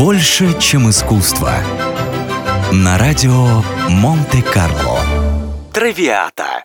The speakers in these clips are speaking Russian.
Больше, чем искусство. На радио Монте-Карло. Травиата.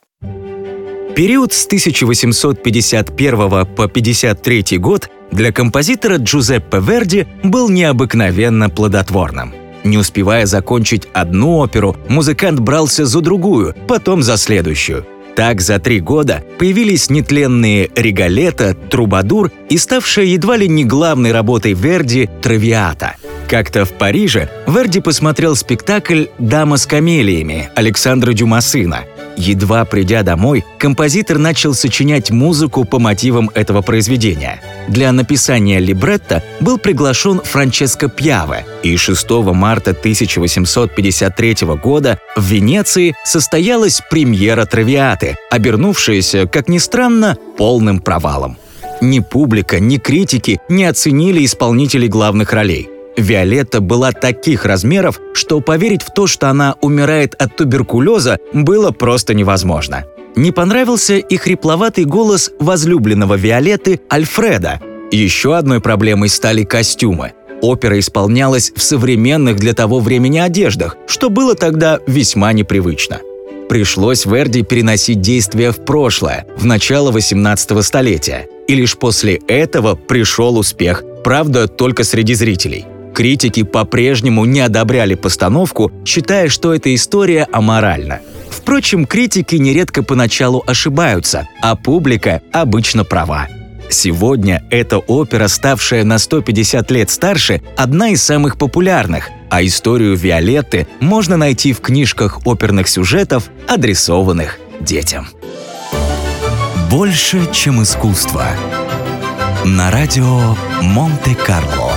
Период с 1851 по 53 год для композитора Джузеппе Верди был необыкновенно плодотворным. Не успевая закончить одну оперу, музыкант брался за другую, потом за следующую. Так за три года появились нетленные «Регалета», «Трубадур» и ставшая едва ли не главной работой Верди «Травиата». Как-то в Париже Верди посмотрел спектакль «Дама с камелиями» Александра Дюмасына – Едва придя домой, композитор начал сочинять музыку по мотивам этого произведения. Для написания либретто был приглашен Франческо Пьяве, и 6 марта 1853 года в Венеции состоялась премьера «Травиаты», обернувшаяся, как ни странно, полным провалом. Ни публика, ни критики не оценили исполнителей главных ролей. Виолетта была таких размеров, что поверить в то, что она умирает от туберкулеза, было просто невозможно. Не понравился и хрипловатый голос возлюбленного Виолетты Альфреда. Еще одной проблемой стали костюмы. Опера исполнялась в современных для того времени одеждах, что было тогда весьма непривычно. Пришлось Верди переносить действия в прошлое, в начало 18 столетия. И лишь после этого пришел успех, правда, только среди зрителей – Критики по-прежнему не одобряли постановку, считая, что эта история аморальна. Впрочем, критики нередко поначалу ошибаются, а публика обычно права. Сегодня эта опера, ставшая на 150 лет старше, одна из самых популярных, а историю Виолетты можно найти в книжках оперных сюжетов, адресованных детям. Больше, чем искусство. На радио Монте-Карло.